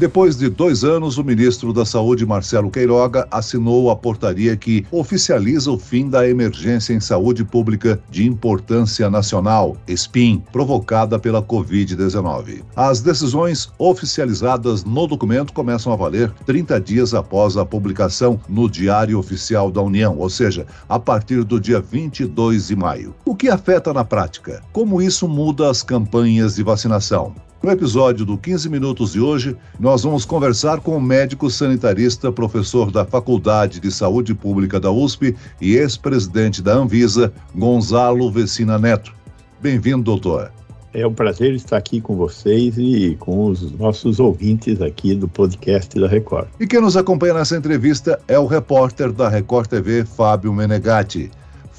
Depois de dois anos, o ministro da Saúde, Marcelo Queiroga, assinou a portaria que oficializa o fim da emergência em saúde pública de importância nacional, SPIN, provocada pela Covid-19. As decisões oficializadas no documento começam a valer 30 dias após a publicação no Diário Oficial da União, ou seja, a partir do dia 22 de maio. O que afeta na prática? Como isso muda as campanhas de vacinação? No episódio do 15 Minutos de hoje, nós vamos conversar com o médico sanitarista, professor da Faculdade de Saúde Pública da USP e ex-presidente da Anvisa, Gonzalo Vecina Neto. Bem-vindo, doutor. É um prazer estar aqui com vocês e com os nossos ouvintes aqui do podcast da Record. E quem nos acompanha nessa entrevista é o repórter da Record TV, Fábio Menegatti.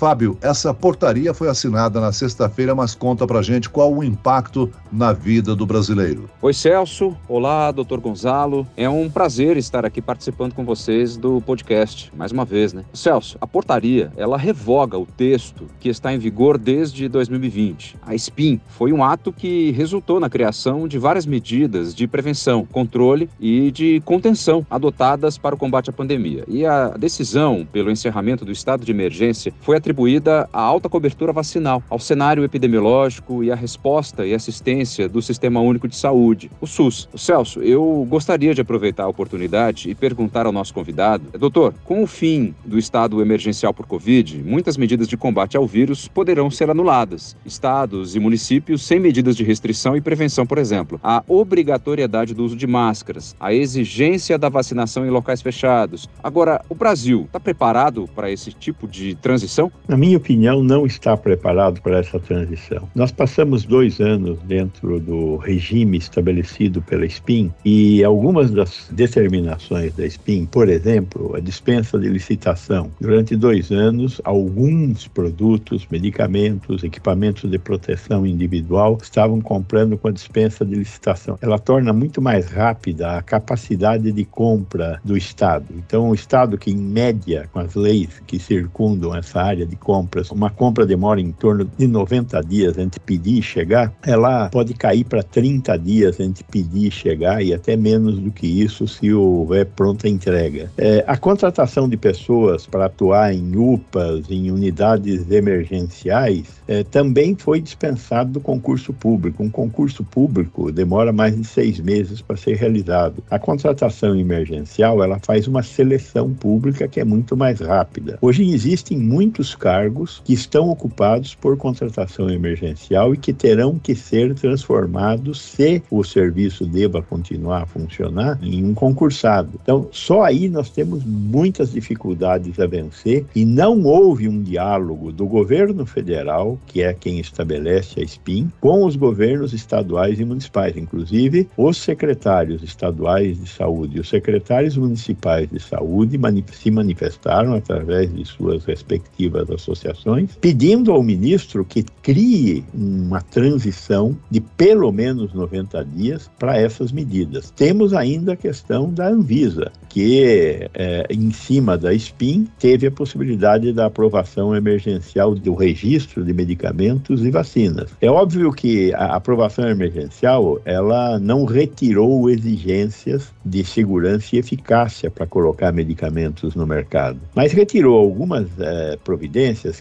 Fábio, essa portaria foi assinada na sexta-feira, mas conta pra gente qual o impacto na vida do brasileiro. Oi, Celso. Olá, doutor Gonzalo. É um prazer estar aqui participando com vocês do podcast, mais uma vez, né? Celso, a portaria, ela revoga o texto que está em vigor desde 2020. A SPIN foi um ato que resultou na criação de várias medidas de prevenção, controle e de contenção adotadas para o combate à pandemia. E a decisão pelo encerramento do estado de emergência foi atribuída atribuída à alta cobertura vacinal, ao cenário epidemiológico e à resposta e assistência do Sistema Único de Saúde, o SUS. O Celso, eu gostaria de aproveitar a oportunidade e perguntar ao nosso convidado, doutor, com o fim do estado emergencial por Covid, muitas medidas de combate ao vírus poderão ser anuladas. Estados e municípios sem medidas de restrição e prevenção, por exemplo, a obrigatoriedade do uso de máscaras, a exigência da vacinação em locais fechados. Agora, o Brasil está preparado para esse tipo de transição? Na minha opinião, não está preparado para essa transição. Nós passamos dois anos dentro do regime estabelecido pela SPIN e algumas das determinações da SPIN, por exemplo, a dispensa de licitação. Durante dois anos, alguns produtos, medicamentos, equipamentos de proteção individual estavam comprando com a dispensa de licitação. Ela torna muito mais rápida a capacidade de compra do Estado. Então, o Estado que, em média, com as leis que circundam essa área de compras, uma compra demora em torno de 90 dias entre pedir e chegar, ela pode cair para 30 dias entre pedir e chegar e até menos do que isso se houver pronta entrega. É, a contratação de pessoas para atuar em UPAs, em unidades emergenciais, é, também foi dispensado do concurso público. Um concurso público demora mais de seis meses para ser realizado. A contratação emergencial ela faz uma seleção pública que é muito mais rápida. Hoje existem muitos cargos que estão ocupados por contratação emergencial e que terão que ser transformados se o serviço deva continuar a funcionar em um concursado. Então, só aí nós temos muitas dificuldades a vencer e não houve um diálogo do governo federal, que é quem estabelece a SPIN, com os governos estaduais e municipais, inclusive os secretários estaduais de saúde e os secretários municipais de saúde se manifestaram através de suas respectivas associações, pedindo ao ministro que crie uma transição de pelo menos 90 dias para essas medidas. Temos ainda a questão da Anvisa, que é, em cima da SPIN teve a possibilidade da aprovação emergencial do registro de medicamentos e vacinas. É óbvio que a aprovação emergencial ela não retirou exigências de segurança e eficácia para colocar medicamentos no mercado, mas retirou algumas é, providências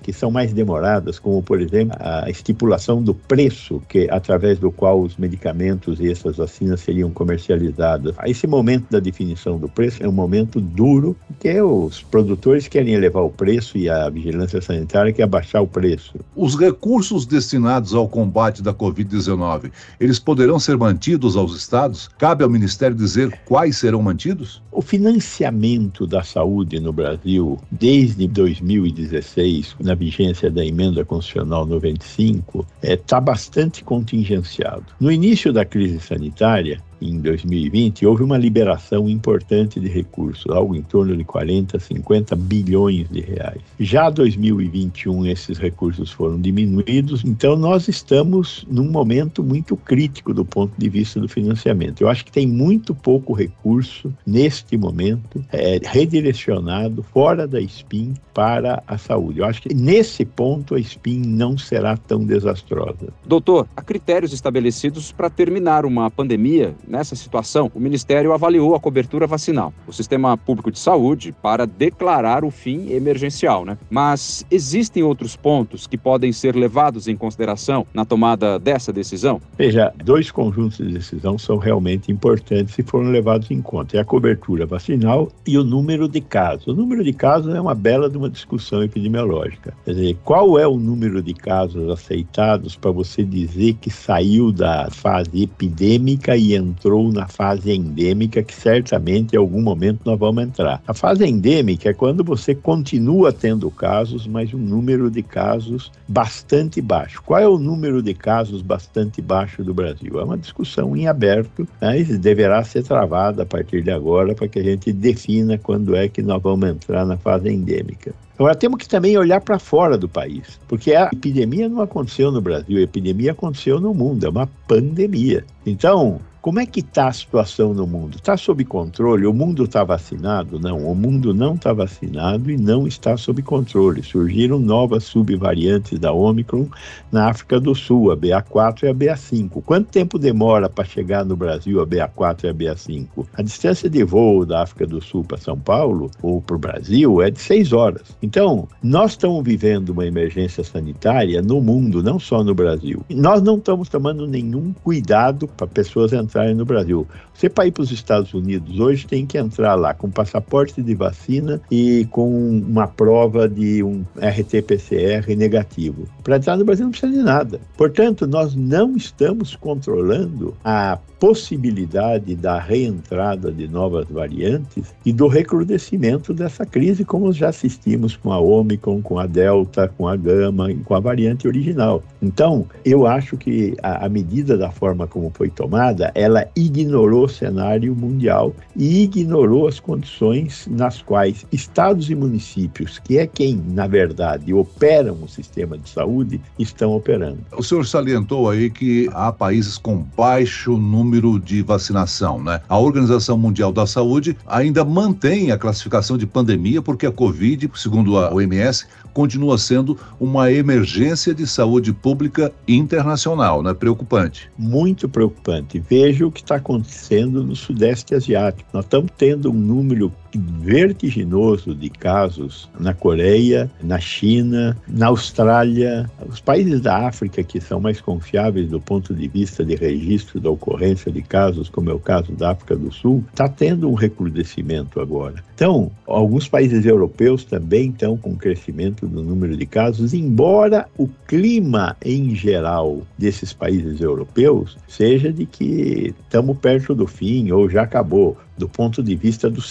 que são mais demoradas, como por exemplo a estipulação do preço que através do qual os medicamentos e essas vacinas seriam comercializadas. Esse momento da definição do preço é um momento duro, porque os produtores querem elevar o preço e a vigilância sanitária quer abaixar o preço. Os recursos destinados ao combate da Covid-19, eles poderão ser mantidos aos estados? Cabe ao Ministério dizer quais serão mantidos? O financiamento da saúde no Brasil, desde 2016, na vigência da emenda constitucional 95, está é, tá bastante contingenciado. No início da crise sanitária, em 2020, houve uma liberação importante de recursos, algo em torno de 40, 50 bilhões de reais. Já 2021, esses recursos foram diminuídos, então nós estamos num momento muito crítico do ponto de vista do financiamento. Eu acho que tem muito pouco recurso neste momento é, redirecionado fora da SPIN para a saúde. Eu acho que nesse ponto a SPIN não será tão desastrosa. Doutor, há critérios estabelecidos para terminar uma pandemia. Nessa situação, o Ministério avaliou a cobertura vacinal, o sistema público de saúde, para declarar o fim emergencial, né? Mas existem outros pontos que podem ser levados em consideração na tomada dessa decisão? Veja, dois conjuntos de decisão são realmente importantes e foram levados em conta: é a cobertura vacinal e o número de casos. O número de casos é uma bela de uma discussão epidemiológica. Quer dizer, qual é o número de casos aceitados para você dizer que saiu da fase epidêmica e entrou na fase endêmica, que certamente em algum momento nós vamos entrar. A fase endêmica é quando você continua tendo casos, mas um número de casos bastante baixo. Qual é o número de casos bastante baixo do Brasil? É uma discussão em aberto, mas né, deverá ser travada a partir de agora para que a gente defina quando é que nós vamos entrar na fase endêmica. Agora, temos que também olhar para fora do país, porque a epidemia não aconteceu no Brasil, a epidemia aconteceu no mundo, é uma pandemia. Então, como é que está a situação no mundo? Está sob controle? O mundo está vacinado? Não, o mundo não está vacinado e não está sob controle. Surgiram novas subvariantes da Omicron na África do Sul, a BA4 e a BA5. Quanto tempo demora para chegar no Brasil a BA4 e a BA5? A distância de voo da África do Sul para São Paulo ou para o Brasil é de seis horas. Então, nós estamos vivendo uma emergência sanitária no mundo, não só no Brasil. Nós não estamos tomando nenhum cuidado para pessoas entrarem no Brasil. Você para ir para os Estados Unidos hoje tem que entrar lá com passaporte de vacina e com uma prova de um RT-PCR negativo. Para entrar no Brasil não precisa de nada. Portanto, nós não estamos controlando a possibilidade da reentrada de novas variantes e do recrudescimento dessa crise, como já assistimos com a Omicron, com a Delta, com a Gama e com a variante original. Então, eu acho que a, a medida da forma como foi tomada, ela ignorou o cenário mundial e ignorou as condições nas quais estados e municípios, que é quem, na verdade, operam o sistema de saúde, estão operando. O senhor salientou aí que há países com baixo número de vacinação. Né? A Organização Mundial da Saúde ainda mantém a classificação de pandemia porque a Covid, segundo a OMS, continua sendo uma emergência de saúde pública internacional, né? Preocupante. Muito preocupante. Veja o que está acontecendo no Sudeste Asiático. Nós estamos tendo um número vertiginoso de casos na Coreia, na China, na Austrália, os países da África que são mais confiáveis do ponto de vista de registro da ocorrência de casos, como é o caso da África do Sul, está tendo um recrudescimento agora. Então, alguns países europeus também estão com crescimento do número de casos, embora o clima em geral desses países europeus seja de que estamos perto do fim ou já acabou do ponto de vista dos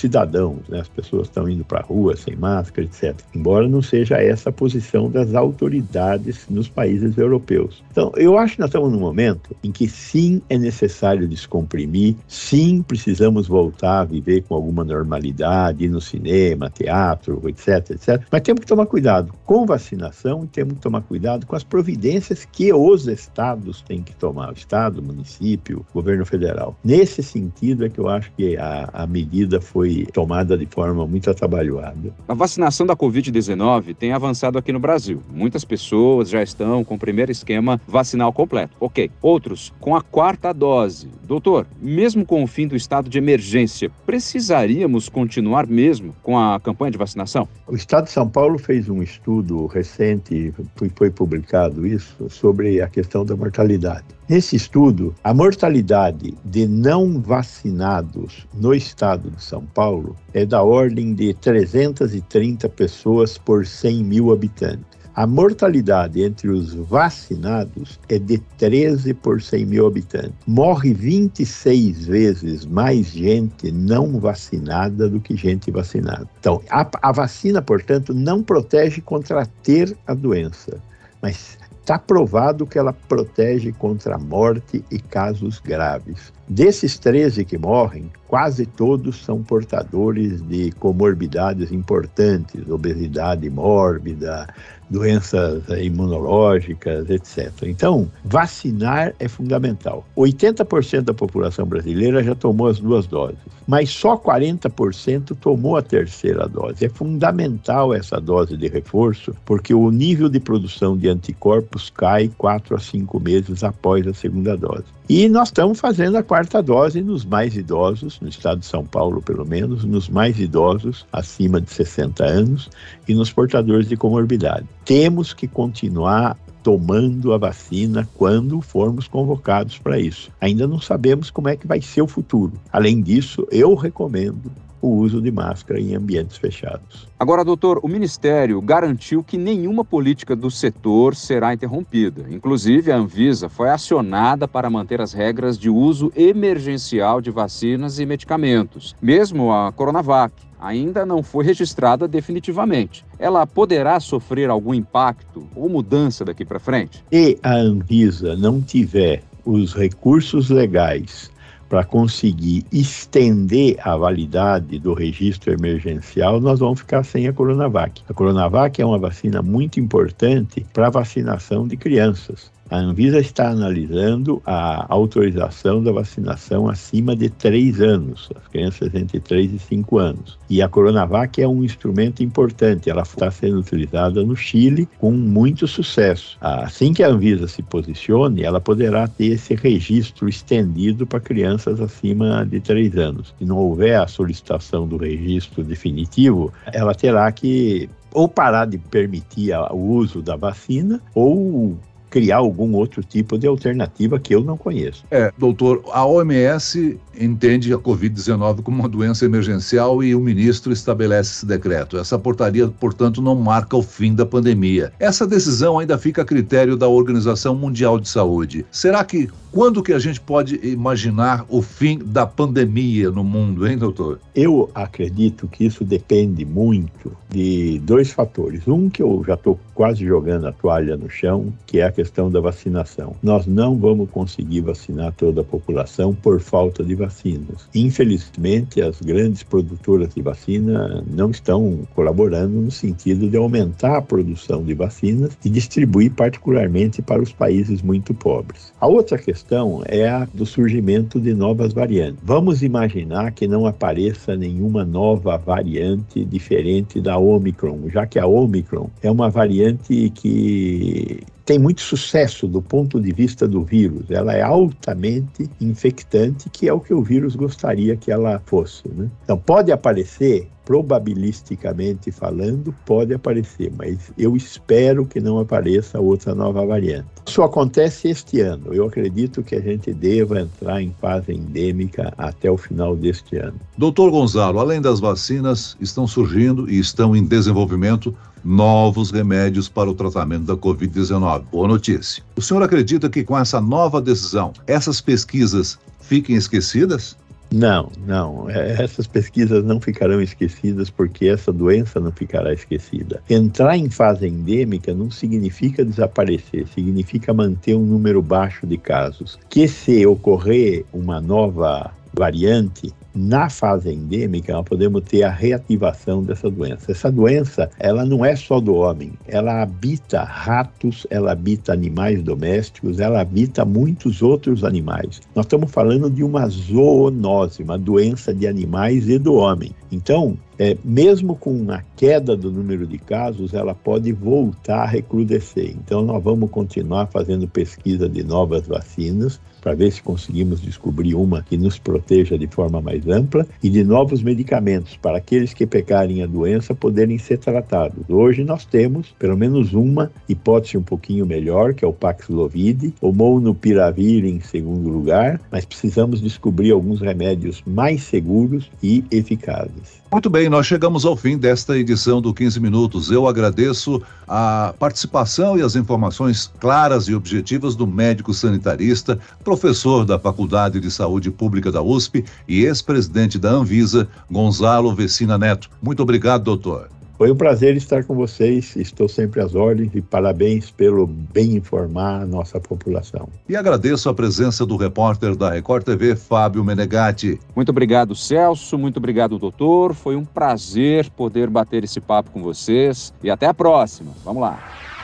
né? as pessoas estão indo para a rua sem máscara, etc. Embora não seja essa a posição das autoridades nos países europeus. Então, eu acho que nós estamos num momento em que sim é necessário descomprimir, sim precisamos voltar a viver com alguma normalidade, ir no cinema, teatro, etc, etc. Mas temos que tomar cuidado com vacinação e temos que tomar cuidado com as providências que os estados têm que tomar, o estado, o município, o governo federal. Nesse sentido é que eu acho que a a, medida foi tomada de forma muito atabalhoada. A vacinação da Covid-19 tem avançado aqui no Brasil. Muitas pessoas já estão com o primeiro esquema vacinal completo. Ok. Outros com a quarta dose. Doutor, mesmo com o fim do estado de emergência, precisaríamos continuar mesmo com a campanha de vacinação? O Estado de São Paulo fez um estudo recente, foi publicado isso, sobre a questão da mortalidade. Nesse estudo, a mortalidade de não vacinados no estado de São Paulo é da ordem de 330 pessoas por 100 mil habitantes. A mortalidade entre os vacinados é de 13 por 100 mil habitantes. Morre 26 vezes mais gente não vacinada do que gente vacinada. Então, a, a vacina, portanto, não protege contra ter a doença, mas Está provado que ela protege contra a morte e casos graves. Desses 13 que morrem, quase todos são portadores de comorbidades importantes, obesidade mórbida, doenças imunológicas, etc. Então, vacinar é fundamental. 80% da população brasileira já tomou as duas doses, mas só 40% tomou a terceira dose. É fundamental essa dose de reforço, porque o nível de produção de anticorpos cai 4 a 5 meses após a segunda dose. E nós estamos fazendo a quarta dose nos mais idosos, no estado de São Paulo, pelo menos, nos mais idosos acima de 60 anos e nos portadores de comorbidade. Temos que continuar tomando a vacina quando formos convocados para isso. Ainda não sabemos como é que vai ser o futuro. Além disso, eu recomendo o uso de máscara em ambientes fechados. Agora, doutor, o Ministério garantiu que nenhuma política do setor será interrompida. Inclusive, a Anvisa foi acionada para manter as regras de uso emergencial de vacinas e medicamentos, mesmo a Coronavac ainda não foi registrada definitivamente. Ela poderá sofrer algum impacto ou mudança daqui para frente? E a Anvisa não tiver os recursos legais para conseguir estender a validade do registro emergencial, nós vamos ficar sem a Coronavac. A Coronavac é uma vacina muito importante para a vacinação de crianças. A Anvisa está analisando a autorização da vacinação acima de 3 anos, as crianças entre 3 e 5 anos. E a Coronavac é um instrumento importante, ela está sendo utilizada no Chile com muito sucesso. Assim que a Anvisa se posicione, ela poderá ter esse registro estendido para crianças acima de 3 anos. Se não houver a solicitação do registro definitivo, ela terá que ou parar de permitir o uso da vacina ou criar algum outro tipo de alternativa que eu não conheço. É, doutor, a OMS entende a Covid-19 como uma doença emergencial e o ministro estabelece esse decreto. Essa portaria, portanto, não marca o fim da pandemia. Essa decisão ainda fica a critério da Organização Mundial de Saúde. Será que quando que a gente pode imaginar o fim da pandemia no mundo, hein, doutor? Eu acredito que isso depende muito de dois fatores. Um que eu já estou quase jogando a toalha no chão, que é a questão da vacinação. Nós não vamos conseguir vacinar toda a população por falta de vacinas. Infelizmente, as grandes produtoras de vacina não estão colaborando no sentido de aumentar a produção de vacinas e distribuir particularmente para os países muito pobres. A outra questão é a do surgimento de novas variantes. Vamos imaginar que não apareça nenhuma nova variante diferente da Omicron, já que a Omicron é uma variante que tem muito sucesso do ponto de vista do vírus. Ela é altamente infectante, que é o que o vírus gostaria que ela fosse. Né? Então, pode aparecer probabilisticamente falando, pode aparecer, mas eu espero que não apareça outra nova variante. Isso acontece este ano. Eu acredito que a gente deva entrar em fase endêmica até o final deste ano. Doutor Gonzalo, além das vacinas, estão surgindo e estão em desenvolvimento novos remédios para o tratamento da Covid-19. Boa notícia. O senhor acredita que com essa nova decisão, essas pesquisas fiquem esquecidas? Não, não. É, essas pesquisas não ficarão esquecidas porque essa doença não ficará esquecida. Entrar em fase endêmica não significa desaparecer, significa manter um número baixo de casos. Que se ocorrer uma nova variante, na fase endêmica, nós podemos ter a reativação dessa doença. Essa doença, ela não é só do homem, ela habita ratos, ela habita animais domésticos, ela habita muitos outros animais. Nós estamos falando de uma zoonose, uma doença de animais e do homem. Então, é, mesmo com a queda do número de casos, ela pode voltar a recrudescer. Então, nós vamos continuar fazendo pesquisa de novas vacinas para ver se conseguimos descobrir uma que nos proteja de forma mais ampla e de novos medicamentos para aqueles que pecarem a doença poderem ser tratados. Hoje nós temos pelo menos uma hipótese um pouquinho melhor, que é o Paxlovid, o Molnupiravir em segundo lugar, mas precisamos descobrir alguns remédios mais seguros e eficazes. Muito bem, nós chegamos ao fim desta edição do 15 Minutos. Eu agradeço a participação e as informações claras e objetivas do médico sanitarista, professor da Faculdade de Saúde Pública da USP e ex-presidente da Anvisa, Gonzalo Vecina Neto. Muito obrigado, doutor. Foi um prazer estar com vocês, estou sempre às ordens e parabéns pelo bem informar a nossa população. E agradeço a presença do repórter da Record TV, Fábio Menegatti. Muito obrigado, Celso, muito obrigado, doutor. Foi um prazer poder bater esse papo com vocês e até a próxima. Vamos lá.